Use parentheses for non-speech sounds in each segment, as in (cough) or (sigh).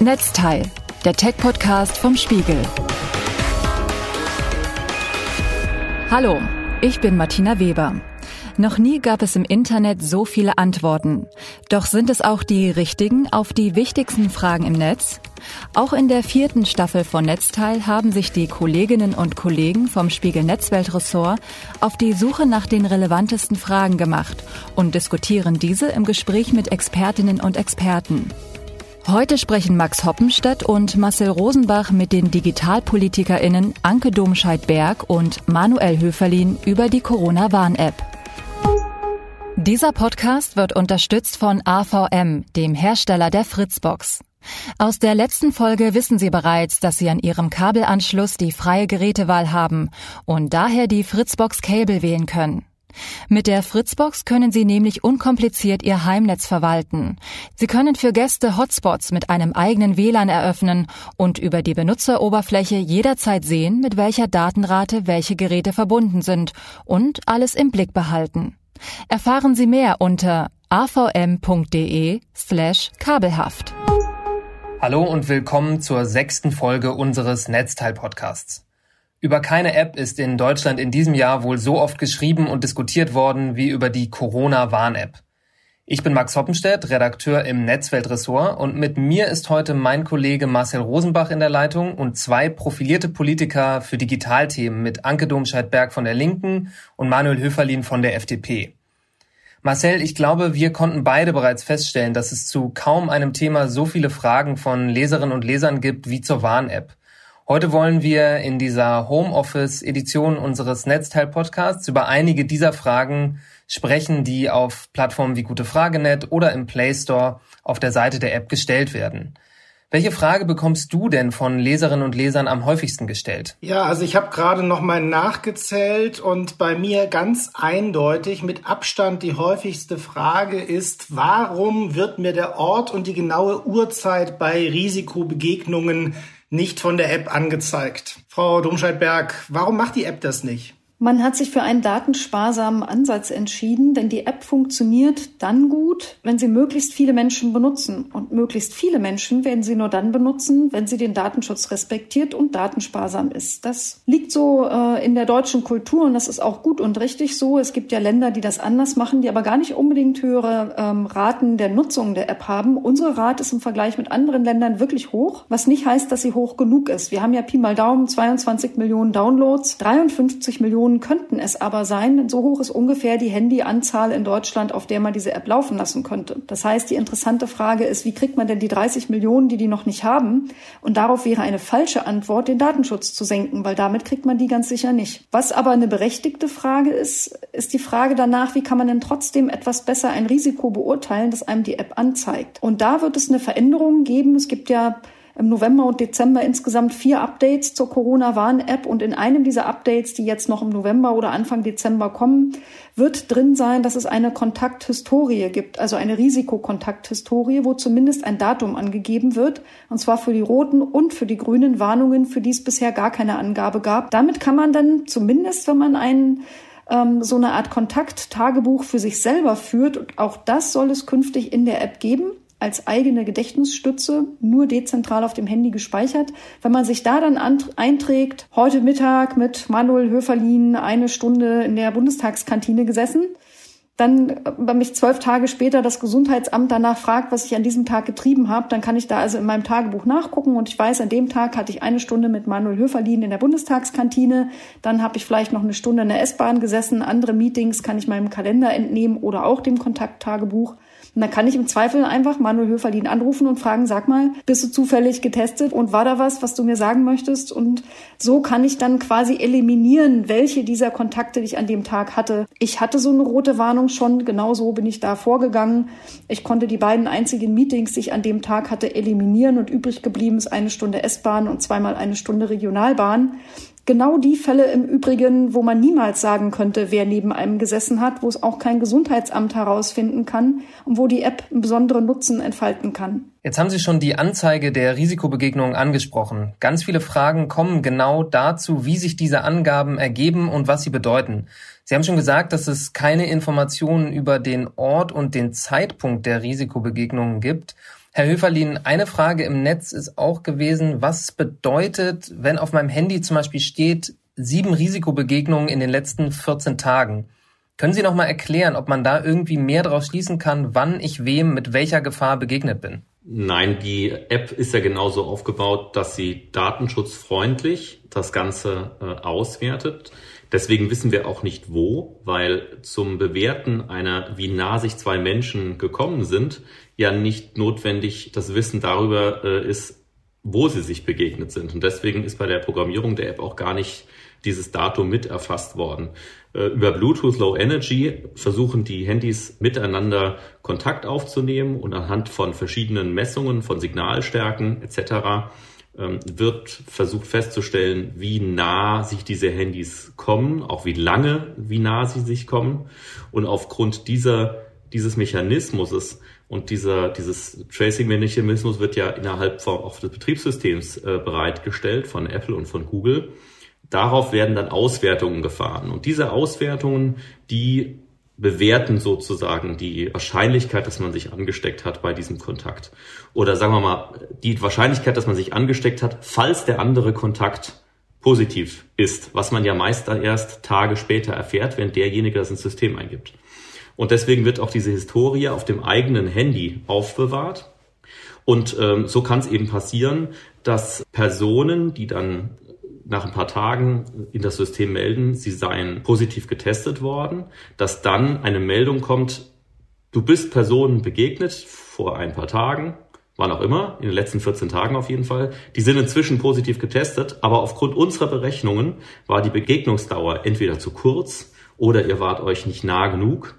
Netzteil, der Tech-Podcast vom Spiegel. Hallo, ich bin Martina Weber. Noch nie gab es im Internet so viele Antworten. Doch sind es auch die richtigen auf die wichtigsten Fragen im Netz? Auch in der vierten Staffel von Netzteil haben sich die Kolleginnen und Kollegen vom Spiegel Netzweltressort auf die Suche nach den relevantesten Fragen gemacht und diskutieren diese im Gespräch mit Expertinnen und Experten. Heute sprechen Max Hoppenstedt und Marcel Rosenbach mit den DigitalpolitikerInnen Anke Domscheit-Berg und Manuel Höferlin über die Corona-Warn-App. Dieser Podcast wird unterstützt von AVM, dem Hersteller der Fritzbox. Aus der letzten Folge wissen Sie bereits, dass Sie an Ihrem Kabelanschluss die freie Gerätewahl haben und daher die Fritzbox Cable wählen können. Mit der Fritzbox können Sie nämlich unkompliziert Ihr Heimnetz verwalten. Sie können für Gäste Hotspots mit einem eigenen WLAN eröffnen und über die Benutzeroberfläche jederzeit sehen, mit welcher Datenrate welche Geräte verbunden sind und alles im Blick behalten. Erfahren Sie mehr unter avm.de slash kabelhaft. Hallo und willkommen zur sechsten Folge unseres Netzteil-Podcasts. Über keine App ist in Deutschland in diesem Jahr wohl so oft geschrieben und diskutiert worden wie über die Corona-Warn-App. Ich bin Max Hoppenstedt, Redakteur im Netzweltressort und mit mir ist heute mein Kollege Marcel Rosenbach in der Leitung und zwei profilierte Politiker für Digitalthemen mit Anke Domscheit-Berg von der Linken und Manuel Höferlin von der FDP. Marcel, ich glaube, wir konnten beide bereits feststellen, dass es zu kaum einem Thema so viele Fragen von Leserinnen und Lesern gibt wie zur Warn-App. Heute wollen wir in dieser Homeoffice-Edition unseres Netzteil-Podcasts über einige dieser Fragen sprechen, die auf Plattformen wie Gute Fragenet oder im Play Store auf der Seite der App gestellt werden. Welche Frage bekommst du denn von Leserinnen und Lesern am häufigsten gestellt? Ja, also ich habe gerade noch mal nachgezählt und bei mir ganz eindeutig mit Abstand die häufigste Frage ist, warum wird mir der Ort und die genaue Uhrzeit bei Risikobegegnungen nicht von der App angezeigt. Frau Domscheit-Berg, warum macht die App das nicht? Man hat sich für einen datensparsamen Ansatz entschieden, denn die App funktioniert dann gut, wenn sie möglichst viele Menschen benutzen. Und möglichst viele Menschen werden sie nur dann benutzen, wenn sie den Datenschutz respektiert und datensparsam ist. Das liegt so äh, in der deutschen Kultur und das ist auch gut und richtig so. Es gibt ja Länder, die das anders machen, die aber gar nicht unbedingt höhere ähm, Raten der Nutzung der App haben. Unsere Rate ist im Vergleich mit anderen Ländern wirklich hoch, was nicht heißt, dass sie hoch genug ist. Wir haben ja Pi mal Daumen 22 Millionen Downloads, 53 Millionen Millionen könnten es aber sein. So hoch ist ungefähr die Handyanzahl in Deutschland, auf der man diese App laufen lassen könnte. Das heißt, die interessante Frage ist, wie kriegt man denn die 30 Millionen, die die noch nicht haben? Und darauf wäre eine falsche Antwort, den Datenschutz zu senken, weil damit kriegt man die ganz sicher nicht. Was aber eine berechtigte Frage ist, ist die Frage danach, wie kann man denn trotzdem etwas besser ein Risiko beurteilen, das einem die App anzeigt? Und da wird es eine Veränderung geben. Es gibt ja im November und Dezember insgesamt vier Updates zur Corona-Warn-App und in einem dieser Updates, die jetzt noch im November oder Anfang Dezember kommen, wird drin sein, dass es eine Kontakthistorie gibt, also eine Risikokontakthistorie, wo zumindest ein Datum angegeben wird, und zwar für die roten und für die grünen Warnungen, für die es bisher gar keine Angabe gab. Damit kann man dann zumindest, wenn man einen ähm, so eine Art Kontakttagebuch für sich selber führt. Und auch das soll es künftig in der App geben als eigene Gedächtnisstütze, nur dezentral auf dem Handy gespeichert. Wenn man sich da dann einträgt, heute Mittag mit Manuel Höferlin eine Stunde in der Bundestagskantine gesessen, dann, wenn mich zwölf Tage später das Gesundheitsamt danach fragt, was ich an diesem Tag getrieben habe, dann kann ich da also in meinem Tagebuch nachgucken und ich weiß, an dem Tag hatte ich eine Stunde mit Manuel Höferlin in der Bundestagskantine, dann habe ich vielleicht noch eine Stunde in der S-Bahn gesessen, andere Meetings kann ich meinem Kalender entnehmen oder auch dem Kontakttagebuch. Und dann kann ich im Zweifel einfach Manuel Höferlin anrufen und fragen, sag mal, bist du zufällig getestet und war da was, was du mir sagen möchtest? Und so kann ich dann quasi eliminieren, welche dieser Kontakte ich an dem Tag hatte. Ich hatte so eine rote Warnung schon, genau so bin ich da vorgegangen. Ich konnte die beiden einzigen Meetings, die ich an dem Tag hatte, eliminieren und übrig geblieben ist eine Stunde S-Bahn und zweimal eine Stunde Regionalbahn. Genau die Fälle im Übrigen, wo man niemals sagen könnte, wer neben einem gesessen hat, wo es auch kein Gesundheitsamt herausfinden kann und wo die App einen besonderen Nutzen entfalten kann. Jetzt haben Sie schon die Anzeige der Risikobegegnung angesprochen. Ganz viele Fragen kommen genau dazu, wie sich diese Angaben ergeben und was sie bedeuten. Sie haben schon gesagt, dass es keine Informationen über den Ort und den Zeitpunkt der Risikobegegnungen gibt. Herr Höferlin, eine Frage im Netz ist auch gewesen, was bedeutet, wenn auf meinem Handy zum Beispiel steht, sieben Risikobegegnungen in den letzten 14 Tagen. Können Sie noch mal erklären, ob man da irgendwie mehr daraus schließen kann, wann ich wem mit welcher Gefahr begegnet bin? Nein, die App ist ja genauso aufgebaut, dass sie datenschutzfreundlich das Ganze äh, auswertet. Deswegen wissen wir auch nicht wo, weil zum Bewerten einer, wie nah sich zwei Menschen gekommen sind, ja nicht notwendig das Wissen darüber äh, ist, wo sie sich begegnet sind. Und deswegen ist bei der Programmierung der App auch gar nicht dieses Datum mit erfasst worden. Äh, über Bluetooth Low Energy versuchen die Handys miteinander Kontakt aufzunehmen und anhand von verschiedenen Messungen von Signalstärken etc. Ähm, wird versucht festzustellen, wie nah sich diese Handys kommen, auch wie lange, wie nah sie sich kommen. Und aufgrund dieser, dieses Mechanismus und dieser, dieses Tracing-Mechanismus wird ja innerhalb von, auch des Betriebssystems äh, bereitgestellt von Apple und von Google. Darauf werden dann Auswertungen gefahren. Und diese Auswertungen, die bewerten sozusagen die Wahrscheinlichkeit, dass man sich angesteckt hat bei diesem Kontakt. Oder sagen wir mal, die Wahrscheinlichkeit, dass man sich angesteckt hat, falls der andere Kontakt positiv ist, was man ja meist dann erst Tage später erfährt, wenn derjenige das ins System eingibt. Und deswegen wird auch diese Historie auf dem eigenen Handy aufbewahrt. Und ähm, so kann es eben passieren, dass Personen, die dann nach ein paar Tagen in das System melden, sie seien positiv getestet worden, dass dann eine Meldung kommt, du bist Personen begegnet vor ein paar Tagen, wann auch immer, in den letzten 14 Tagen auf jeden Fall. Die sind inzwischen positiv getestet, aber aufgrund unserer Berechnungen war die Begegnungsdauer entweder zu kurz oder ihr wart euch nicht nah genug.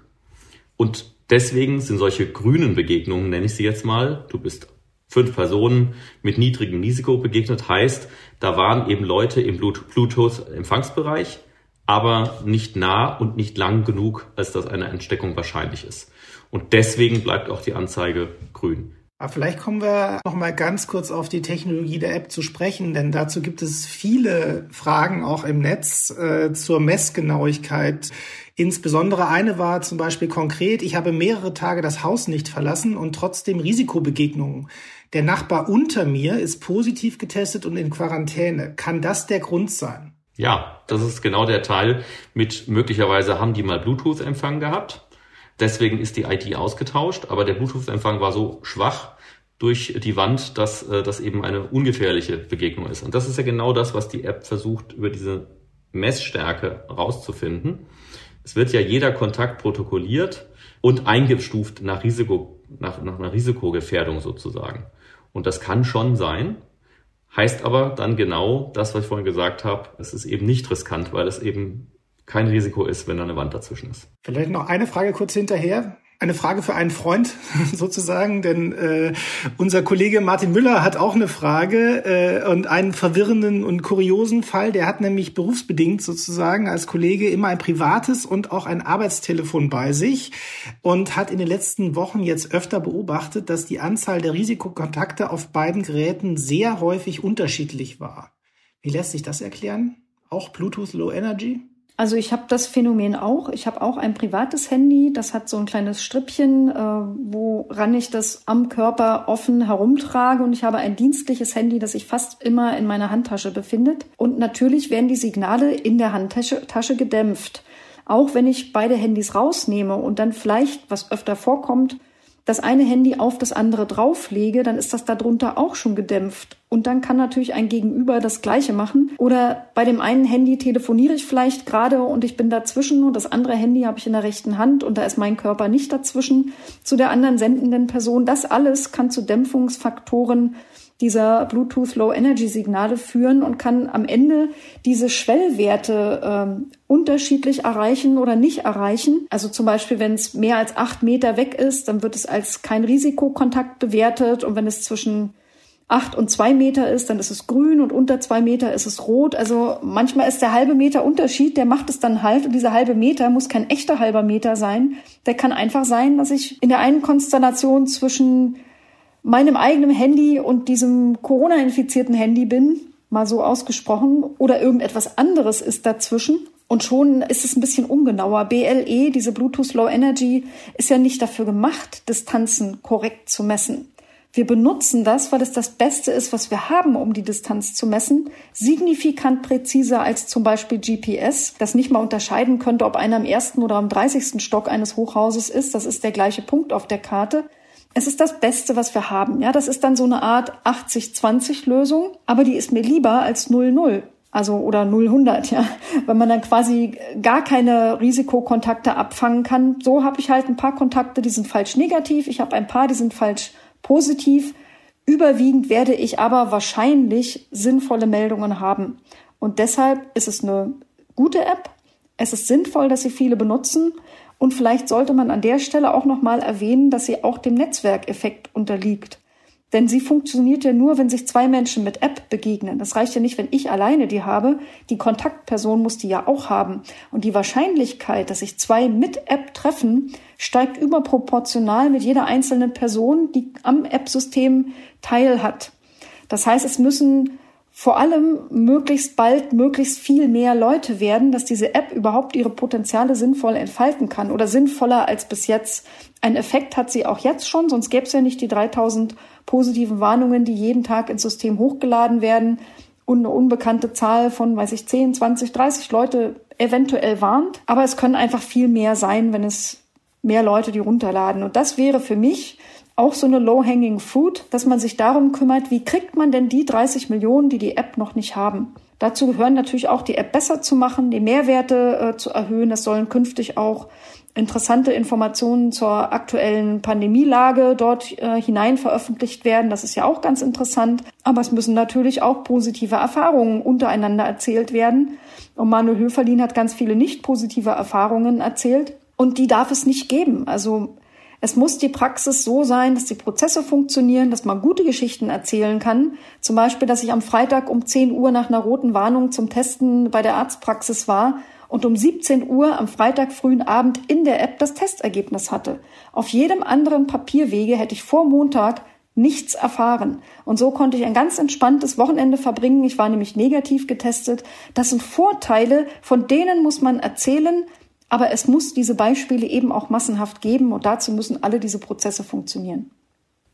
Und deswegen sind solche grünen Begegnungen, nenne ich sie jetzt mal, du bist fünf Personen mit niedrigem Risiko begegnet. Heißt, da waren eben Leute im Bluetooth-Empfangsbereich, aber nicht nah und nicht lang genug, als dass eine Entsteckung wahrscheinlich ist. Und deswegen bleibt auch die Anzeige grün. Aber vielleicht kommen wir noch mal ganz kurz auf die Technologie der App zu sprechen, denn dazu gibt es viele Fragen auch im Netz äh, zur Messgenauigkeit. Insbesondere eine war zum Beispiel konkret, ich habe mehrere Tage das Haus nicht verlassen und trotzdem Risikobegegnungen. Der Nachbar unter mir ist positiv getestet und in Quarantäne. Kann das der Grund sein? Ja, das ist genau der Teil mit möglicherweise haben die mal Bluetooth-Empfang gehabt. Deswegen ist die IT ausgetauscht, aber der Bluetooth-Empfang war so schwach durch die Wand, dass äh, das eben eine ungefährliche Begegnung ist. Und das ist ja genau das, was die App versucht, über diese Messstärke rauszufinden. Es wird ja jeder Kontakt protokolliert und eingestuft nach Risiko, nach, nach einer Risikogefährdung sozusagen. Und das kann schon sein. Heißt aber dann genau das, was ich vorhin gesagt habe, es ist eben nicht riskant, weil es eben kein Risiko ist, wenn da eine Wand dazwischen ist. Vielleicht noch eine Frage kurz hinterher eine Frage für einen Freund (laughs) sozusagen, denn äh, unser Kollege Martin Müller hat auch eine Frage äh, und einen verwirrenden und kuriosen Fall. Der hat nämlich berufsbedingt sozusagen als Kollege immer ein privates und auch ein Arbeitstelefon bei sich und hat in den letzten Wochen jetzt öfter beobachtet, dass die Anzahl der Risikokontakte auf beiden Geräten sehr häufig unterschiedlich war. Wie lässt sich das erklären? Auch Bluetooth Low Energy? Also ich habe das Phänomen auch. Ich habe auch ein privates Handy, das hat so ein kleines Strippchen, äh, woran ich das am Körper offen herumtrage. Und ich habe ein dienstliches Handy, das sich fast immer in meiner Handtasche befindet. Und natürlich werden die Signale in der Handtasche Tasche gedämpft. Auch wenn ich beide Handys rausnehme und dann vielleicht, was öfter vorkommt, das eine Handy auf das andere drauflege, dann ist das darunter auch schon gedämpft. Und dann kann natürlich ein Gegenüber das Gleiche machen. Oder bei dem einen Handy telefoniere ich vielleicht gerade und ich bin dazwischen und das andere Handy habe ich in der rechten Hand und da ist mein Körper nicht dazwischen zu der anderen sendenden Person. Das alles kann zu Dämpfungsfaktoren dieser Bluetooth Low Energy Signale führen und kann am Ende diese Schwellwerte ähm, unterschiedlich erreichen oder nicht erreichen. Also zum Beispiel, wenn es mehr als acht Meter weg ist, dann wird es als kein Risikokontakt bewertet und wenn es zwischen acht und zwei Meter ist, dann ist es grün und unter zwei Meter ist es rot. Also manchmal ist der halbe Meter Unterschied, der macht es dann halt und dieser halbe Meter muss kein echter halber Meter sein. Der kann einfach sein, dass ich in der einen Konstellation zwischen meinem eigenen Handy und diesem Corona-infizierten Handy bin, mal so ausgesprochen, oder irgendetwas anderes ist dazwischen. Und schon ist es ein bisschen ungenauer. BLE, diese Bluetooth Low Energy, ist ja nicht dafür gemacht, Distanzen korrekt zu messen Wir benutzen das, weil es das Beste ist, was wir haben, um die Distanz zu messen, signifikant präziser als zum Beispiel GPS, das nicht mal unterscheiden könnte, ob einer am ersten oder am 30. Stock eines Hochhauses ist. Das ist der gleiche Punkt auf der Karte. Es ist das Beste, was wir haben. Ja, das ist dann so eine Art 80-20 Lösung, aber die ist mir lieber als 0-0. Also oder 0-100, ja. (laughs) Wenn man dann quasi gar keine Risikokontakte abfangen kann. So habe ich halt ein paar Kontakte, die sind falsch negativ. Ich habe ein paar, die sind falsch positiv. Überwiegend werde ich aber wahrscheinlich sinnvolle Meldungen haben. Und deshalb ist es eine gute App. Es ist sinnvoll, dass sie viele benutzen. Und vielleicht sollte man an der Stelle auch nochmal erwähnen, dass sie auch dem Netzwerkeffekt unterliegt. Denn sie funktioniert ja nur, wenn sich zwei Menschen mit App begegnen. Das reicht ja nicht, wenn ich alleine die habe. Die Kontaktperson muss die ja auch haben. Und die Wahrscheinlichkeit, dass sich zwei mit App treffen, steigt überproportional mit jeder einzelnen Person, die am App-System teil hat. Das heißt, es müssen vor allem möglichst bald möglichst viel mehr Leute werden, dass diese App überhaupt ihre Potenziale sinnvoll entfalten kann oder sinnvoller als bis jetzt. Ein Effekt hat sie auch jetzt schon, sonst gäbe es ja nicht die 3000 positiven Warnungen, die jeden Tag ins System hochgeladen werden und eine unbekannte Zahl von, weiß ich, 10, 20, 30 Leute eventuell warnt. Aber es können einfach viel mehr sein, wenn es mehr Leute die runterladen. Und das wäre für mich auch so eine low-hanging fruit, dass man sich darum kümmert, wie kriegt man denn die 30 Millionen, die die App noch nicht haben. Dazu gehören natürlich auch die App besser zu machen, die Mehrwerte äh, zu erhöhen. Es sollen künftig auch interessante Informationen zur aktuellen Pandemielage dort äh, hinein veröffentlicht werden. Das ist ja auch ganz interessant. Aber es müssen natürlich auch positive Erfahrungen untereinander erzählt werden. Und Manuel Höferlin hat ganz viele nicht positive Erfahrungen erzählt. Und die darf es nicht geben. Also es muss die Praxis so sein, dass die Prozesse funktionieren, dass man gute Geschichten erzählen kann. Zum Beispiel, dass ich am Freitag um 10 Uhr nach einer roten Warnung zum Testen bei der Arztpraxis war und um 17 Uhr am Freitag frühen Abend in der App das Testergebnis hatte. Auf jedem anderen Papierwege hätte ich vor Montag nichts erfahren. Und so konnte ich ein ganz entspanntes Wochenende verbringen. Ich war nämlich negativ getestet. Das sind Vorteile, von denen muss man erzählen, aber es muss diese Beispiele eben auch massenhaft geben und dazu müssen alle diese Prozesse funktionieren.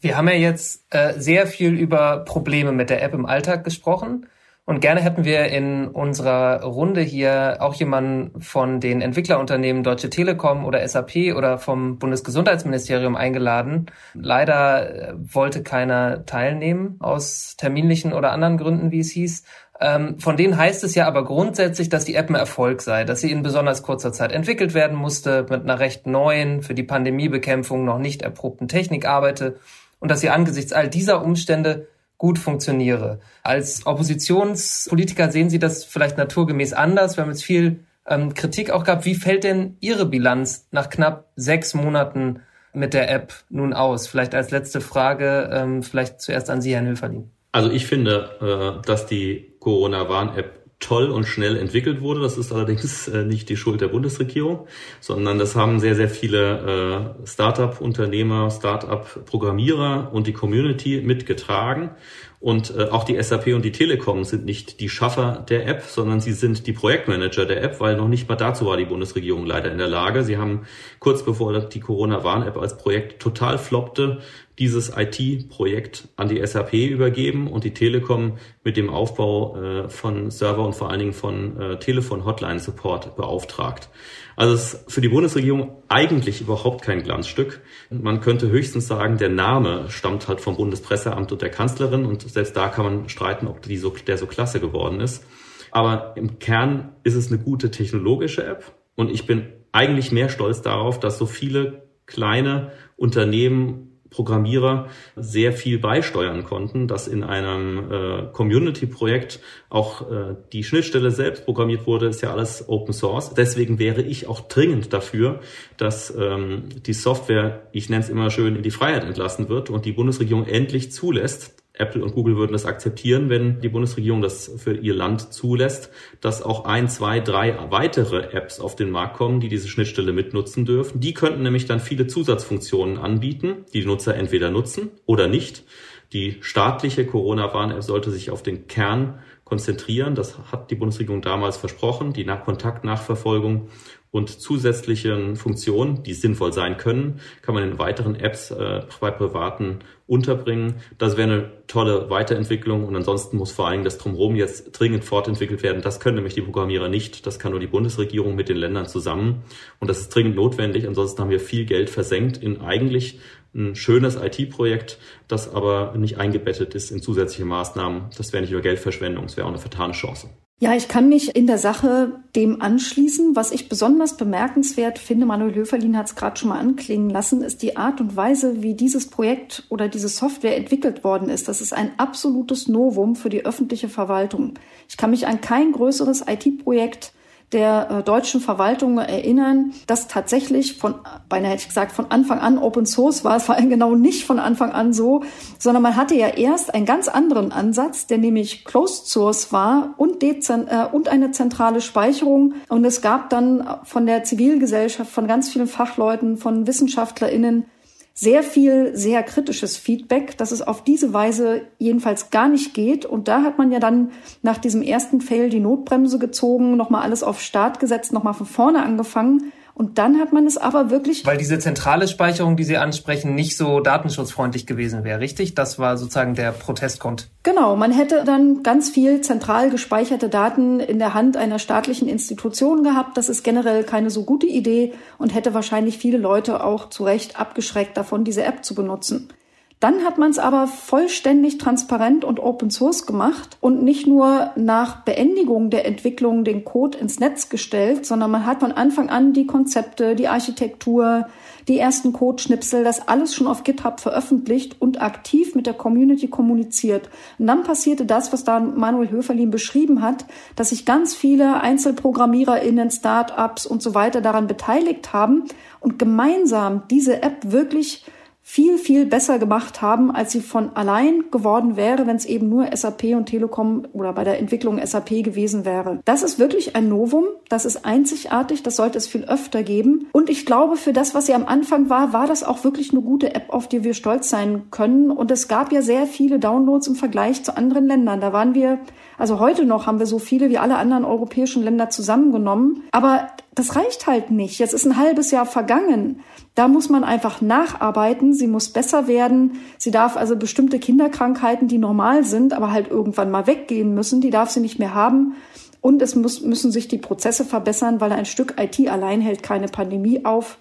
Wir haben ja jetzt äh, sehr viel über Probleme mit der App im Alltag gesprochen. Und gerne hätten wir in unserer Runde hier auch jemanden von den Entwicklerunternehmen Deutsche Telekom oder SAP oder vom Bundesgesundheitsministerium eingeladen. Leider äh, wollte keiner teilnehmen aus terminlichen oder anderen Gründen, wie es hieß. Ähm, von denen heißt es ja aber grundsätzlich, dass die App ein Erfolg sei, dass sie in besonders kurzer Zeit entwickelt werden musste, mit einer recht neuen, für die Pandemiebekämpfung noch nicht erprobten Technik arbeite und dass sie angesichts all dieser Umstände gut funktioniere. Als Oppositionspolitiker sehen Sie das vielleicht naturgemäß anders. Wir haben jetzt viel ähm, Kritik auch gehabt. Wie fällt denn Ihre Bilanz nach knapp sechs Monaten mit der App nun aus? Vielleicht als letzte Frage, ähm, vielleicht zuerst an Sie, Herrn Höferlin. Also ich finde, äh, dass die Corona-Warn-App toll und schnell entwickelt wurde. Das ist allerdings (laughs) äh, nicht die Schuld der Bundesregierung, sondern das haben sehr, sehr viele äh, Start-up-Unternehmer, Start-up-Programmierer und die Community mitgetragen. Und äh, auch die SAP und die Telekom sind nicht die Schaffer der App, sondern sie sind die Projektmanager der App, weil noch nicht mal dazu war die Bundesregierung leider in der Lage. Sie haben kurz bevor die Corona-Warn-App als Projekt total floppte, dieses IT-Projekt an die SAP übergeben und die Telekom mit dem Aufbau äh, von Server und vor allen Dingen von äh, Telefon-Hotline-Support beauftragt. Also es ist für die Bundesregierung eigentlich überhaupt kein Glanzstück. Man könnte höchstens sagen, der Name stammt halt vom Bundespresseamt und der Kanzlerin und selbst da kann man streiten, ob so, der so klasse geworden ist. Aber im Kern ist es eine gute technologische App und ich bin eigentlich mehr stolz darauf, dass so viele kleine Unternehmen Programmierer sehr viel beisteuern konnten, dass in einem äh, Community-Projekt auch äh, die Schnittstelle selbst programmiert wurde, ist ja alles Open Source. Deswegen wäre ich auch dringend dafür, dass ähm, die Software, ich nenne es immer schön, in die Freiheit entlassen wird und die Bundesregierung endlich zulässt, Apple und Google würden das akzeptieren, wenn die Bundesregierung das für ihr Land zulässt, dass auch ein, zwei, drei weitere Apps auf den Markt kommen, die diese Schnittstelle mitnutzen dürfen. Die könnten nämlich dann viele Zusatzfunktionen anbieten, die die Nutzer entweder nutzen oder nicht. Die staatliche Corona-Warn-App sollte sich auf den Kern konzentrieren. Das hat die Bundesregierung damals versprochen, die Kontaktnachverfolgung und zusätzlichen Funktionen, die sinnvoll sein können, kann man in weiteren Apps äh, bei Privaten unterbringen. Das wäre eine tolle Weiterentwicklung und ansonsten muss vor allem das Drumherum jetzt dringend fortentwickelt werden. Das können nämlich die Programmierer nicht. Das kann nur die Bundesregierung mit den Ländern zusammen und das ist dringend notwendig. Ansonsten haben wir viel Geld versenkt in eigentlich ein schönes IT-Projekt, das aber nicht eingebettet ist in zusätzliche Maßnahmen. Das wäre nicht nur Geldverschwendung, es wäre auch eine vertane Chance. Ja, ich kann mich in der Sache dem anschließen. Was ich besonders bemerkenswert finde, Manuel Höferlin hat es gerade schon mal anklingen lassen, ist die Art und Weise, wie dieses Projekt oder diese Software entwickelt worden ist. Das ist ein absolutes Novum für die öffentliche Verwaltung. Ich kann mich an kein größeres IT-Projekt der äh, deutschen Verwaltung erinnern, dass tatsächlich von, beinahe hätte ich gesagt, von Anfang an Open Source war. (laughs) Es war genau nicht von Anfang an so, sondern man hatte ja erst einen ganz anderen Ansatz, der nämlich Closed Source war und, Dezen äh, und eine zentrale Speicherung. Und es gab dann von der Zivilgesellschaft, von ganz vielen Fachleuten, von WissenschaftlerInnen sehr viel sehr kritisches Feedback, dass es auf diese Weise jedenfalls gar nicht geht. Und da hat man ja dann nach diesem ersten Fail die Notbremse gezogen, nochmal alles auf Start gesetzt, nochmal von vorne angefangen und dann hat man es aber wirklich. Weil diese zentrale Speicherung, die Sie ansprechen, nicht so datenschutzfreundlich gewesen wäre, richtig? Das war sozusagen der Protestgrund. Genau, man hätte dann ganz viel zentral gespeicherte Daten in der Hand einer staatlichen Institution gehabt. Das ist generell keine so gute Idee und hätte wahrscheinlich viele Leute auch zu Recht abgeschreckt davon, diese App zu benutzen. Dann hat man es aber vollständig transparent und Open Source gemacht und nicht nur nach Beendigung der Entwicklung den Code ins Netz gestellt, sondern man hat von Anfang an die Konzepte, die Architektur, die ersten Codeschnipsel, das alles schon auf GitHub veröffentlicht und aktiv mit der Community kommuniziert. Und dann passierte das, was da Manuel Höferlin beschrieben hat, dass sich ganz viele EinzelprogrammiererInnen, Startups und so weiter daran beteiligt haben und gemeinsam diese App wirklich viel, viel besser gemacht haben, als sie von allein geworden wäre, wenn es eben nur SAP und Telekom oder bei der Entwicklung SAP gewesen wäre. Das ist wirklich ein Novum, das ist einzigartig, das sollte es viel öfter geben. Und ich glaube, für das, was sie am Anfang war, war das auch wirklich eine gute App, auf die wir stolz sein können. Und es gab ja sehr viele Downloads im Vergleich zu anderen Ländern. Da waren wir, also heute noch haben wir so viele wie alle anderen europäischen Länder zusammengenommen. Aber das reicht halt nicht. Jetzt ist ein halbes Jahr vergangen. Da muss man einfach nacharbeiten. Sie muss besser werden. Sie darf also bestimmte Kinderkrankheiten, die normal sind, aber halt irgendwann mal weggehen müssen, die darf sie nicht mehr haben. Und es muss, müssen sich die Prozesse verbessern, weil ein Stück IT allein hält keine Pandemie auf.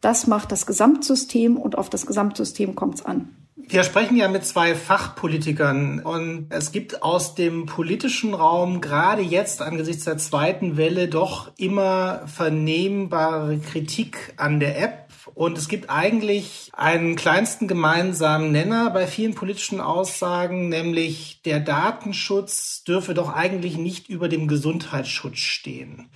Das macht das Gesamtsystem und auf das Gesamtsystem kommt es an. Wir sprechen ja mit zwei Fachpolitikern und es gibt aus dem politischen Raum gerade jetzt angesichts der zweiten Welle doch immer vernehmbare Kritik an der App und es gibt eigentlich einen kleinsten gemeinsamen Nenner bei vielen politischen Aussagen, nämlich der Datenschutz dürfe doch eigentlich nicht über dem Gesundheitsschutz stehen.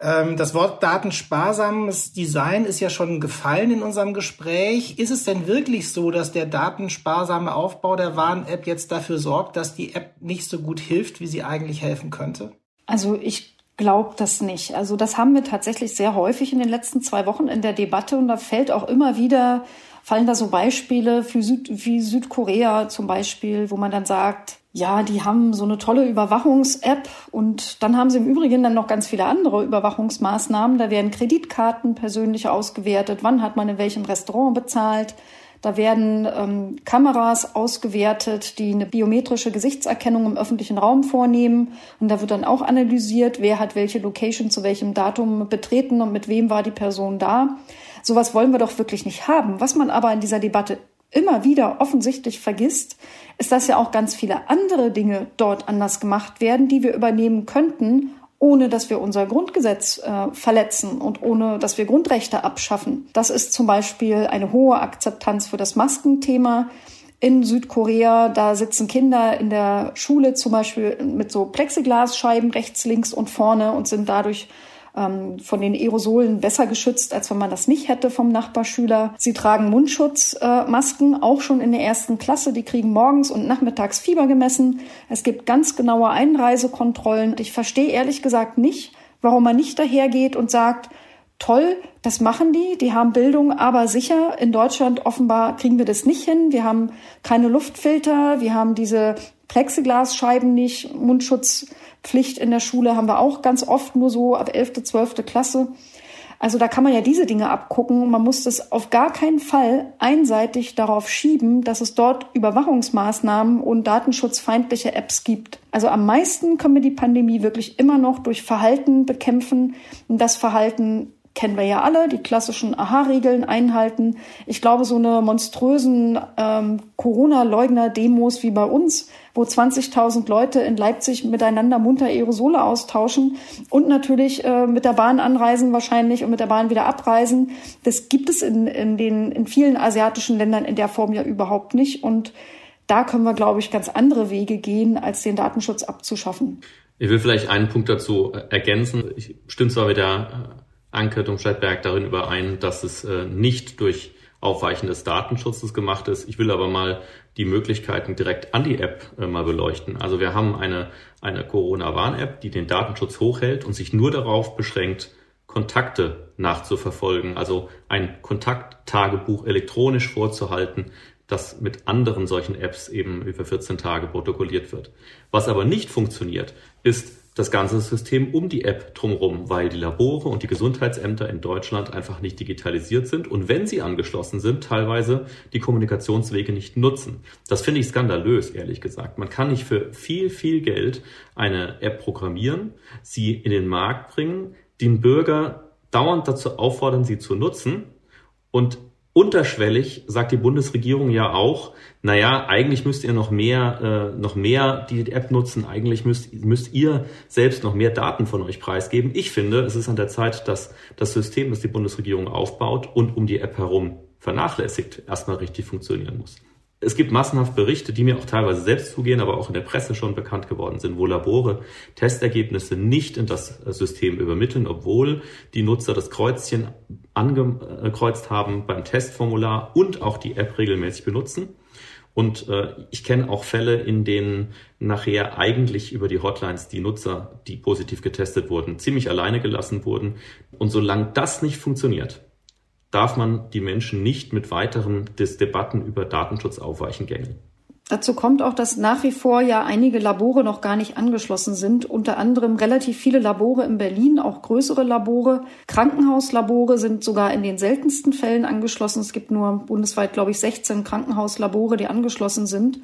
Ähm, das Wort datensparsames Design ist ja schon gefallen in unserem Gespräch. Ist es denn wirklich so, dass der datensparsame Aufbau der Warn-App jetzt dafür sorgt, dass die App nicht so gut hilft, wie sie eigentlich helfen könnte? Also ich glaube das nicht. Also das haben wir tatsächlich sehr häufig in den letzten zwei Wochen in der Debatte und da fällt auch immer wieder, fallen da so Beispiele für Süd, wie Südkorea zum Beispiel, wo man dann sagt, ja, die haben so eine tolle Überwachungs-App und dann haben sie im Übrigen dann noch ganz viele andere Überwachungsmaßnahmen. Da werden Kreditkarten persönlich ausgewertet, wann hat man in welchem Restaurant bezahlt, da werden ähm, Kameras ausgewertet, die eine biometrische Gesichtserkennung im öffentlichen Raum vornehmen. Und da wird dann auch analysiert, wer hat welche Location zu welchem Datum betreten und mit wem war die Person da. Sowas wollen wir doch wirklich nicht haben. Was man aber in dieser Debatte immer wieder offensichtlich vergisst, ist, dass ja auch ganz viele andere Dinge dort anders gemacht werden, die wir übernehmen könnten, ohne dass wir unser Grundgesetz äh, verletzen und ohne dass wir Grundrechte abschaffen. Das ist zum Beispiel eine hohe Akzeptanz für das Maskenthema. In Südkorea, da sitzen Kinder in der Schule zum Beispiel mit so Plexiglasscheiben rechts, links und vorne und sind dadurch ähm, von den Aerosolen besser geschützt, als wenn man das nicht hätte vom Nachbarschüler. Sie tragen Mundschutzmasken, äh, auch schon in der ersten Klasse. Die kriegen morgens und nachmittags Fieber gemessen. Es gibt ganz genaue Einreisekontrollen. Ich verstehe ehrlich gesagt nicht, warum man nicht dahergeht und sagt, toll, das machen die, die haben Bildung, aber sicher, in Deutschland offenbar kriegen wir das nicht hin. Wir haben keine Luftfilter, wir haben diese Plexiglasscheiben nicht, Mundschutz Pflicht in der Schule haben wir auch ganz oft nur so ab 11., 12. Klasse. Also da kann man ja diese Dinge abgucken. Man muss das auf gar keinen Fall einseitig darauf schieben, dass es dort Überwachungsmaßnahmen und datenschutzfeindliche Apps gibt. Also am meisten können wir die Pandemie wirklich immer noch durch Verhalten bekämpfen. Und das Verhalten kennen wir ja alle, die klassischen Aha-Regeln einhalten. Ich glaube, so eine monströsen ähm, Corona-Leugner-Demos wie bei uns, wo 20.000 Leute in Leipzig miteinander munter Aerosole austauschen und natürlich äh, mit der Bahn anreisen wahrscheinlich und mit der Bahn wieder abreisen, das gibt es in, in, den, in vielen asiatischen Ländern in der Form ja überhaupt nicht. Und da können wir, glaube ich, ganz andere Wege gehen, als den Datenschutz abzuschaffen. Ich will vielleicht einen Punkt dazu äh, ergänzen. Ich stimme zwar mit der äh, Anke Domscheit-Berg darin überein, dass es äh, nicht durch Aufweichen des Datenschutzes gemacht ist. Ich will aber mal die Möglichkeiten direkt an die App äh, mal beleuchten. Also wir haben eine, eine Corona-Warn-App, die den Datenschutz hochhält und sich nur darauf beschränkt, Kontakte nachzuverfolgen, also ein Kontakttagebuch elektronisch vorzuhalten, das mit anderen solchen Apps eben über 14 Tage protokolliert wird. Was aber nicht funktioniert, ist das ganze System um die App drumherum, weil die Labore und die Gesundheitsämter in Deutschland einfach nicht digitalisiert sind und wenn sie angeschlossen sind, teilweise die Kommunikationswege nicht nutzen. Das finde ich skandalös, ehrlich gesagt. Man kann nicht für viel, viel Geld eine App programmieren, sie in den Markt bringen, den Bürger dauernd dazu auffordern, sie zu nutzen und unterschwellig sagt die Bundesregierung ja auch, naja, eigentlich müsst ihr noch mehr, äh, noch mehr die App nutzen, eigentlich müsst, müsst ihr selbst noch mehr Daten von euch preisgeben. Ich finde, es ist an der Zeit, dass das System, das die Bundesregierung aufbaut und um die App herum vernachlässigt, erstmal richtig funktionieren muss. Es gibt massenhaft Berichte, die mir auch teilweise selbst zugehen, aber auch in der Presse schon bekannt geworden sind, wo Labore Testergebnisse nicht in das System übermitteln, obwohl die Nutzer das Kreuzchen angekreuzt haben beim Testformular und auch die App regelmäßig benutzen. Und äh, ich kenne auch Fälle, in denen nachher eigentlich über die Hotlines die Nutzer, die positiv getestet wurden, ziemlich alleine gelassen wurden. Und solange das nicht funktioniert, darf man die Menschen nicht mit weiteren Debatten über Datenschutz aufweichen gängeln. Dazu kommt auch, dass nach wie vor ja einige Labore noch gar nicht angeschlossen sind. Unter anderem relativ viele Labore in Berlin, auch größere Labore. Krankenhauslabore sind sogar in den seltensten Fällen angeschlossen. Es gibt nur bundesweit, glaube ich, 16 Krankenhauslabore, die angeschlossen sind.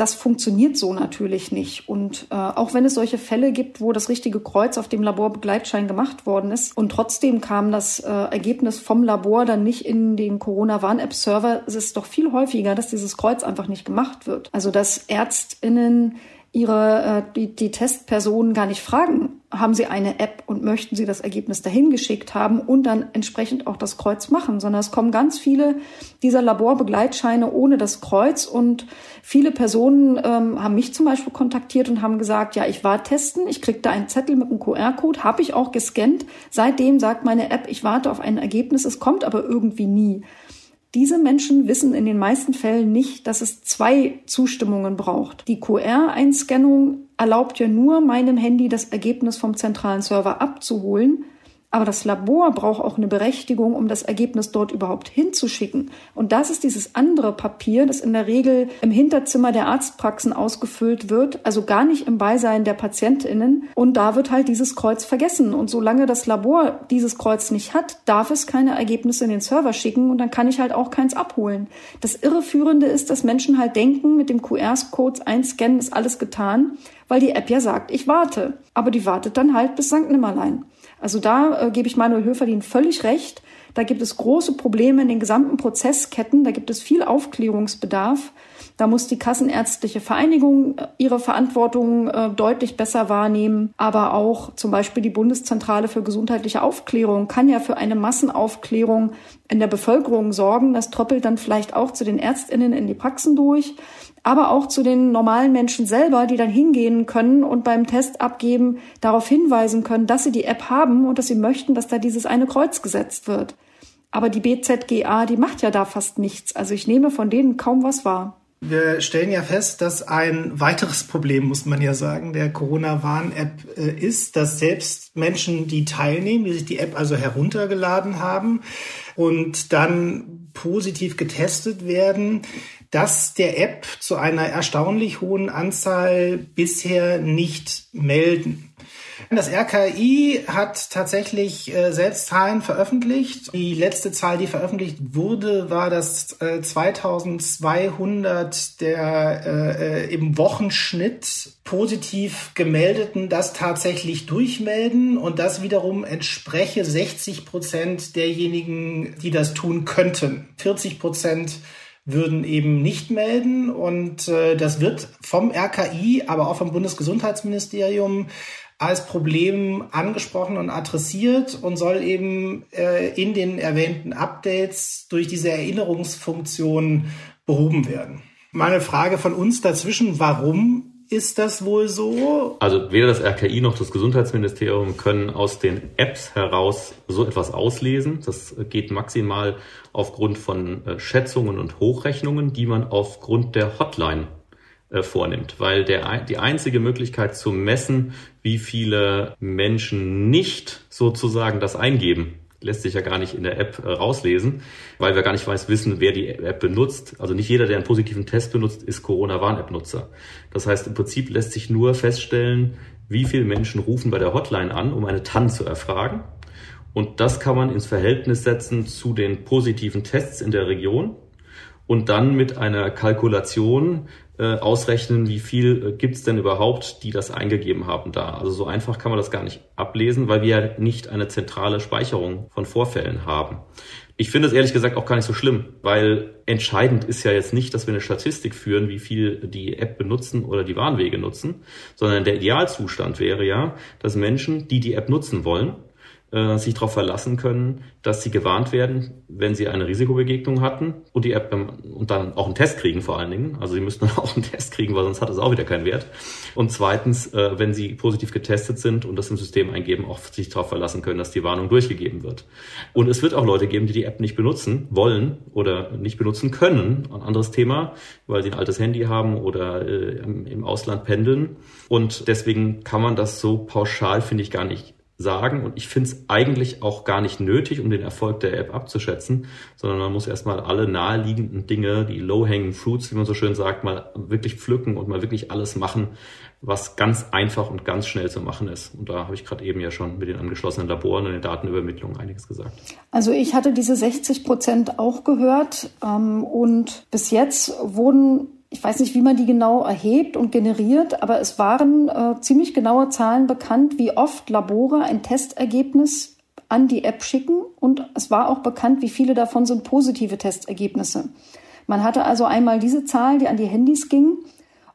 Das funktioniert so natürlich nicht. Und äh, auch wenn es solche Fälle gibt, wo das richtige Kreuz auf dem Laborbegleitschein gemacht worden ist und trotzdem kam das äh, Ergebnis vom Labor dann nicht in den Corona-Warn-App-Server, ist es doch viel häufiger, dass dieses Kreuz einfach nicht gemacht wird. Also dass ÄrztInnen ihre äh, die, die Testpersonen gar nicht fragen, haben sie eine App und möchten sie das Ergebnis dahin geschickt haben und dann entsprechend auch das Kreuz machen, sondern es kommen ganz viele dieser Laborbegleitscheine ohne das Kreuz und viele Personen ähm, haben mich zum Beispiel kontaktiert und haben gesagt, ja, ich war testen, ich kriegte einen Zettel mit einem QR-Code, habe ich auch gescannt. Seitdem sagt meine App, ich warte auf ein Ergebnis, es kommt aber irgendwie nie. Diese Menschen wissen in den meisten Fällen nicht, dass es zwei Zustimmungen braucht. Die QR-Einscannung erlaubt ja nur meinem Handy das Ergebnis vom zentralen Server abzuholen aber das Labor braucht auch eine Berechtigung, um das Ergebnis dort überhaupt hinzuschicken. Und das ist dieses andere Papier, das in der Regel im Hinterzimmer der Arztpraxen ausgefüllt wird, also gar nicht im Beisein der Patientinnen. Und da wird halt dieses Kreuz vergessen. Und solange das Labor dieses Kreuz nicht hat, darf es keine Ergebnisse in den Server schicken und dann kann ich halt auch keins abholen. Das Irreführende ist, dass Menschen halt denken, mit dem QR-Code einscannen ist alles getan, weil die App ja sagt, ich warte. Aber die wartet dann halt bis St. Nimmerlein. Also da äh, gebe ich Manuel Höferlin völlig recht. Da gibt es große Probleme in den gesamten Prozessketten. Da gibt es viel Aufklärungsbedarf. Da muss die Kassenärztliche Vereinigung äh, ihre Verantwortung äh, deutlich besser wahrnehmen. Aber auch zum Beispiel die Bundeszentrale für gesundheitliche Aufklärung kann ja für eine Massenaufklärung in der Bevölkerung sorgen. Das tröppelt dann vielleicht auch zu den Ärztinnen in die Praxen durch aber auch zu den normalen Menschen selber, die dann hingehen können und beim Test abgeben darauf hinweisen können, dass sie die App haben und dass sie möchten, dass da dieses eine Kreuz gesetzt wird. Aber die BZGA, die macht ja da fast nichts. Also ich nehme von denen kaum was wahr. Wir stellen ja fest, dass ein weiteres Problem, muss man ja sagen, der Corona-Warn-App äh, ist, dass selbst Menschen, die teilnehmen, die sich die App also heruntergeladen haben und dann positiv getestet werden, dass der App zu einer erstaunlich hohen Anzahl bisher nicht melden. Das RKI hat tatsächlich äh, selbst Zahlen veröffentlicht. Die letzte Zahl, die veröffentlicht wurde, war, dass äh, 2200 der äh, äh, im Wochenschnitt positiv gemeldeten das tatsächlich durchmelden und das wiederum entspreche 60 Prozent derjenigen, die das tun könnten. 40 Prozent würden eben nicht melden und äh, das wird vom RKI, aber auch vom Bundesgesundheitsministerium als Problem angesprochen und adressiert und soll eben äh, in den erwähnten Updates durch diese Erinnerungsfunktion behoben werden. Meine Frage von uns dazwischen, warum ist das wohl so? Also weder das RKI noch das Gesundheitsministerium können aus den Apps heraus so etwas auslesen. Das geht maximal aufgrund von äh, Schätzungen und Hochrechnungen, die man aufgrund der Hotline äh, vornimmt, weil der, die einzige Möglichkeit zu messen, wie viele Menschen nicht sozusagen das eingeben, lässt sich ja gar nicht in der App äh, rauslesen, weil wir gar nicht weiß, wissen, wer die App benutzt. Also nicht jeder, der einen positiven Test benutzt, ist Corona-Warn-App-Nutzer. Das heißt, im Prinzip lässt sich nur feststellen, wie viele Menschen rufen bei der Hotline an, um eine TAN zu erfragen. Und das kann man ins Verhältnis setzen zu den positiven Tests in der Region und dann mit einer Kalkulation äh, ausrechnen, wie viel äh, gibt's denn überhaupt, die das eingegeben haben da. Also so einfach kann man das gar nicht ablesen, weil wir ja nicht eine zentrale Speicherung von Vorfällen haben. Ich finde es ehrlich gesagt auch gar nicht so schlimm, weil entscheidend ist ja jetzt nicht, dass wir eine Statistik führen, wie viel die App benutzen oder die Warnwege nutzen, sondern der Idealzustand wäre ja, dass Menschen, die die App nutzen wollen, äh, sich darauf verlassen können, dass sie gewarnt werden, wenn sie eine Risikobegegnung hatten und die App und dann auch einen Test kriegen vor allen Dingen. Also sie müssten (laughs) dann auch einen Test kriegen, weil sonst hat es auch wieder keinen Wert. Und zweitens, äh, wenn sie positiv getestet sind und das im System eingeben, auch sich darauf verlassen können, dass die Warnung durchgegeben wird. Und es wird auch Leute geben, die die App nicht benutzen wollen oder nicht benutzen können. Ein anderes Thema, weil sie ein altes Handy haben oder äh, im Ausland pendeln. Und deswegen kann man das so pauschal, finde ich, gar nicht sagen. Und ich finde es eigentlich auch gar nicht nötig, um den Erfolg der App abzuschätzen, sondern man muss erstmal alle naheliegenden Dinge, die low-hanging fruits, wie man so schön sagt, mal wirklich pflücken und mal wirklich alles machen, was ganz einfach und ganz schnell zu machen ist. Und da habe ich gerade eben ja schon mit den angeschlossenen Laboren und den Datenübermittlungen einiges gesagt. Also ich hatte diese 60 Prozent auch gehört ähm, und bis jetzt wurden ich weiß nicht, wie man die genau erhebt und generiert, aber es waren äh, ziemlich genaue Zahlen bekannt, wie oft Labore ein Testergebnis an die App schicken und es war auch bekannt, wie viele davon sind positive Testergebnisse. Man hatte also einmal diese Zahl, die an die Handys ging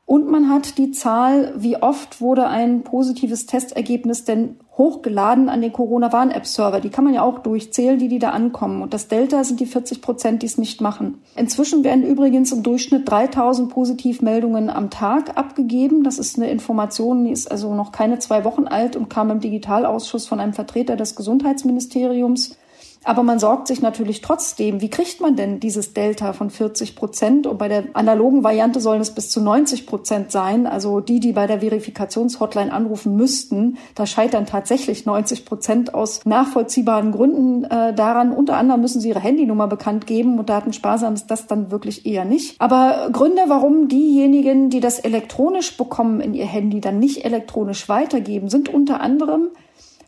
und man hat die Zahl, wie oft wurde ein positives Testergebnis denn hochgeladen an den Corona-Warn-App-Server. Die kann man ja auch durchzählen, die, die da ankommen. Und das Delta sind die 40 Prozent, die es nicht machen. Inzwischen werden übrigens im Durchschnitt 3000 Positivmeldungen am Tag abgegeben. Das ist eine Information, die ist also noch keine zwei Wochen alt und kam im Digitalausschuss von einem Vertreter des Gesundheitsministeriums. Aber man sorgt sich natürlich trotzdem, wie kriegt man denn dieses Delta von 40 Prozent? Und bei der analogen Variante sollen es bis zu 90 Prozent sein. Also die, die bei der Verifikationshotline anrufen müssten, da scheitern tatsächlich 90 Prozent aus nachvollziehbaren Gründen äh, daran. Unter anderem müssen sie ihre Handynummer bekannt geben und datensparsam ist das dann wirklich eher nicht. Aber Gründe, warum diejenigen, die das elektronisch bekommen in ihr Handy, dann nicht elektronisch weitergeben, sind unter anderem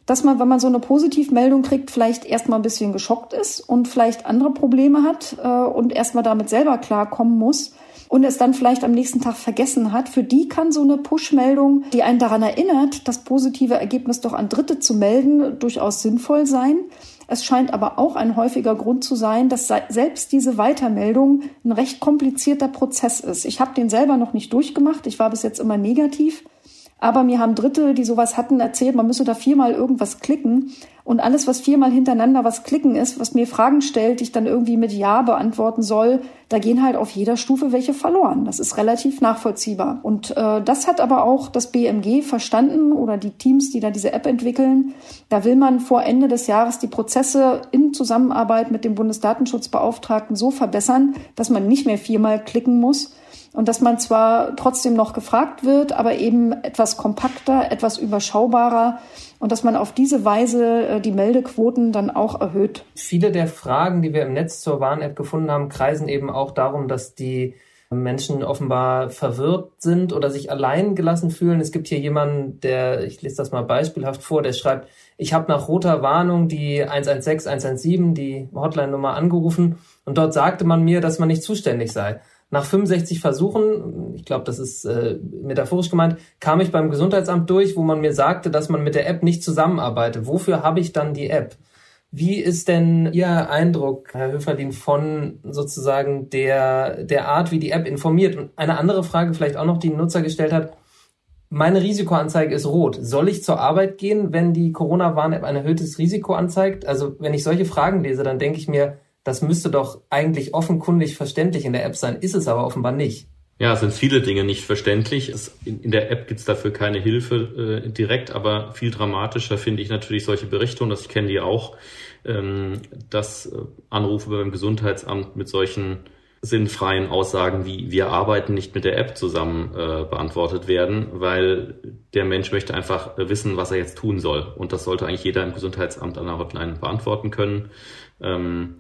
dass man, wenn man so eine Positivmeldung kriegt, vielleicht erstmal ein bisschen geschockt ist und vielleicht andere Probleme hat äh, und erstmal damit selber klarkommen muss und es dann vielleicht am nächsten Tag vergessen hat. Für die kann so eine Push-Meldung, die einen daran erinnert, das positive Ergebnis doch an Dritte zu melden, durchaus sinnvoll sein. Es scheint aber auch ein häufiger Grund zu sein, dass selbst diese Weitermeldung ein recht komplizierter Prozess ist. Ich habe den selber noch nicht durchgemacht. Ich war bis jetzt immer negativ. Aber mir haben Dritte, die sowas hatten, erzählt, man müsse da viermal irgendwas klicken. Und alles, was viermal hintereinander was klicken ist, was mir Fragen stellt, die ich dann irgendwie mit Ja beantworten soll, da gehen halt auf jeder Stufe welche verloren. Das ist relativ nachvollziehbar. Und äh, das hat aber auch das BMG verstanden oder die Teams, die da diese App entwickeln. Da will man vor Ende des Jahres die Prozesse in Zusammenarbeit mit dem Bundesdatenschutzbeauftragten so verbessern, dass man nicht mehr viermal klicken muss und dass man zwar trotzdem noch gefragt wird, aber eben etwas kompakter, etwas überschaubarer und dass man auf diese Weise äh, die Meldequoten dann auch erhöht. Viele der Fragen, die wir im Netz zur Warn-App gefunden haben, kreisen eben auch darum, dass die Menschen offenbar verwirrt sind oder sich allein gelassen fühlen. Es gibt hier jemanden, der, ich lese das mal beispielhaft vor, der schreibt, ich habe nach roter Warnung die 116, 117, die Hotline-Nummer angerufen und dort sagte man mir, dass man nicht zuständig sei. Nach 65 Versuchen, ich glaube, das ist äh, metaphorisch gemeint, kam ich beim Gesundheitsamt durch, wo man mir sagte, dass man mit der App nicht zusammenarbeitet. Wofür habe ich dann die App? Wie ist denn Ihr Eindruck, Herr Höferlin, von sozusagen der, der Art, wie die App informiert? Und eine andere Frage vielleicht auch noch, die ein Nutzer gestellt hat. Meine Risikoanzeige ist rot. Soll ich zur Arbeit gehen, wenn die Corona-Warn-App ein erhöhtes Risiko anzeigt? Also wenn ich solche Fragen lese, dann denke ich mir, das müsste doch eigentlich offenkundig verständlich in der App sein, ist es aber offenbar nicht. Ja, es sind viele Dinge nicht verständlich. Es, in, in, der App gibt's dafür keine Hilfe äh, direkt, aber viel dramatischer finde ich natürlich solche Berichte, und das ich kenne die auch, ähm, dass äh, Anrufe beim Gesundheitsamt mit solchen sinnfreien Aussagen wie wir arbeiten nicht mit der App zusammen äh, beantwortet werden, weil der Mensch möchte einfach äh, wissen, was er jetzt tun soll. Und das sollte eigentlich jeder im Gesundheitsamt an der Hotline beantworten können. Ähm,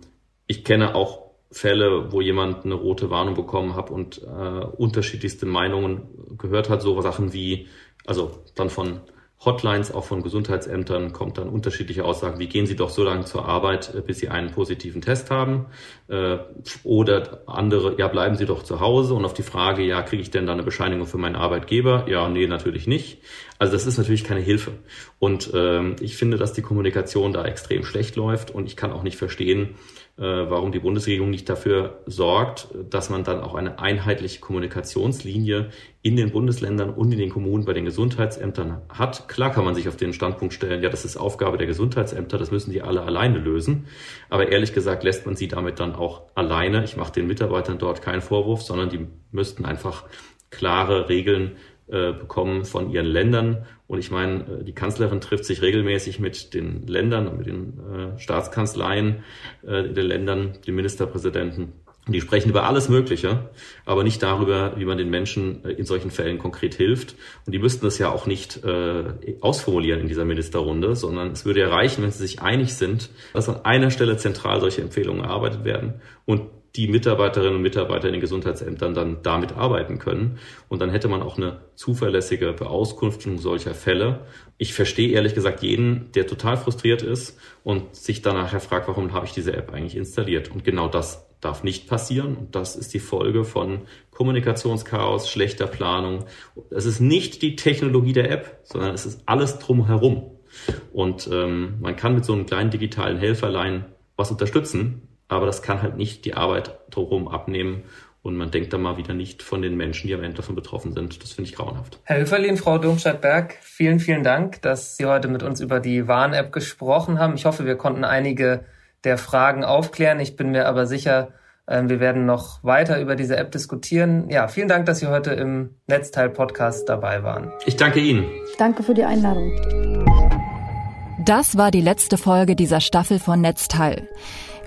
ich kenne auch Fälle, wo jemand eine rote Warnung bekommen hat und äh, unterschiedlichste Meinungen gehört hat, so Sachen wie, also dann von Hotlines, auch von Gesundheitsämtern kommt dann unterschiedliche Aussagen, wie gehen Sie doch so lange zur Arbeit, äh, bis Sie einen positiven Test haben. Äh, oder andere, ja, bleiben Sie doch zu Hause. Und auf die Frage, ja, kriege ich denn da eine Bescheinigung für meinen Arbeitgeber? Ja, nee, natürlich nicht. Also das ist natürlich keine Hilfe. Und ähm, ich finde, dass die Kommunikation da extrem schlecht läuft und ich kann auch nicht verstehen, warum die Bundesregierung nicht dafür sorgt, dass man dann auch eine einheitliche Kommunikationslinie in den Bundesländern und in den Kommunen bei den Gesundheitsämtern hat. Klar kann man sich auf den Standpunkt stellen, ja, das ist Aufgabe der Gesundheitsämter, das müssen die alle alleine lösen. Aber ehrlich gesagt lässt man sie damit dann auch alleine. Ich mache den Mitarbeitern dort keinen Vorwurf, sondern die müssten einfach klare Regeln äh, bekommen von ihren Ländern. Und ich meine, äh, die Kanzlerin trifft sich regelmäßig mit den Ländern und mit den äh, Staatskanzleien äh, der Ländern, den Ministerpräsidenten. Die sprechen über alles Mögliche, aber nicht darüber, wie man den Menschen in solchen Fällen konkret hilft. Und die müssten das ja auch nicht äh, ausformulieren in dieser Ministerrunde, sondern es würde ja reichen, wenn sie sich einig sind, dass an einer Stelle zentral solche Empfehlungen erarbeitet werden und die Mitarbeiterinnen und Mitarbeiter in den Gesundheitsämtern dann damit arbeiten können. Und dann hätte man auch eine zuverlässige Beauskunftung solcher Fälle. Ich verstehe ehrlich gesagt jeden, der total frustriert ist und sich dann nachher fragt, warum habe ich diese App eigentlich installiert? Und genau das darf nicht passieren. Und das ist die Folge von Kommunikationschaos, schlechter Planung. Es ist nicht die Technologie der App, sondern es ist alles drumherum. Und ähm, man kann mit so einem kleinen digitalen Helferlein was unterstützen, aber das kann halt nicht die Arbeit drumherum abnehmen. Und man denkt da mal wieder nicht von den Menschen, die am Ende davon betroffen sind. Das finde ich grauenhaft. Herr Höferlin, Frau Domstadt-Berg, vielen, vielen Dank, dass Sie heute mit uns über die Warn-App gesprochen haben. Ich hoffe, wir konnten einige der Fragen aufklären. Ich bin mir aber sicher, ähm, wir werden noch weiter über diese App diskutieren. Ja, vielen Dank, dass Sie heute im Netzteil-Podcast dabei waren. Ich danke Ihnen. Danke für die Einladung. Das war die letzte Folge dieser Staffel von Netzteil.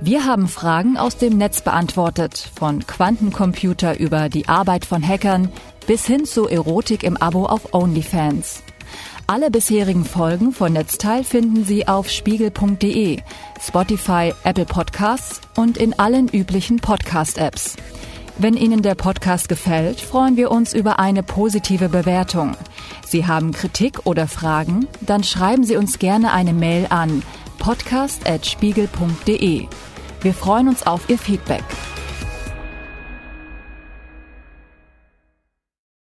Wir haben Fragen aus dem Netz beantwortet, von Quantencomputer über die Arbeit von Hackern bis hin zu Erotik im Abo auf OnlyFans. Alle bisherigen Folgen von Netzteil finden Sie auf spiegel.de, Spotify, Apple Podcasts und in allen üblichen Podcast-Apps. Wenn Ihnen der Podcast gefällt, freuen wir uns über eine positive Bewertung. Sie haben Kritik oder Fragen? Dann schreiben Sie uns gerne eine Mail an podcast.spiegel.de. Wir freuen uns auf Ihr Feedback.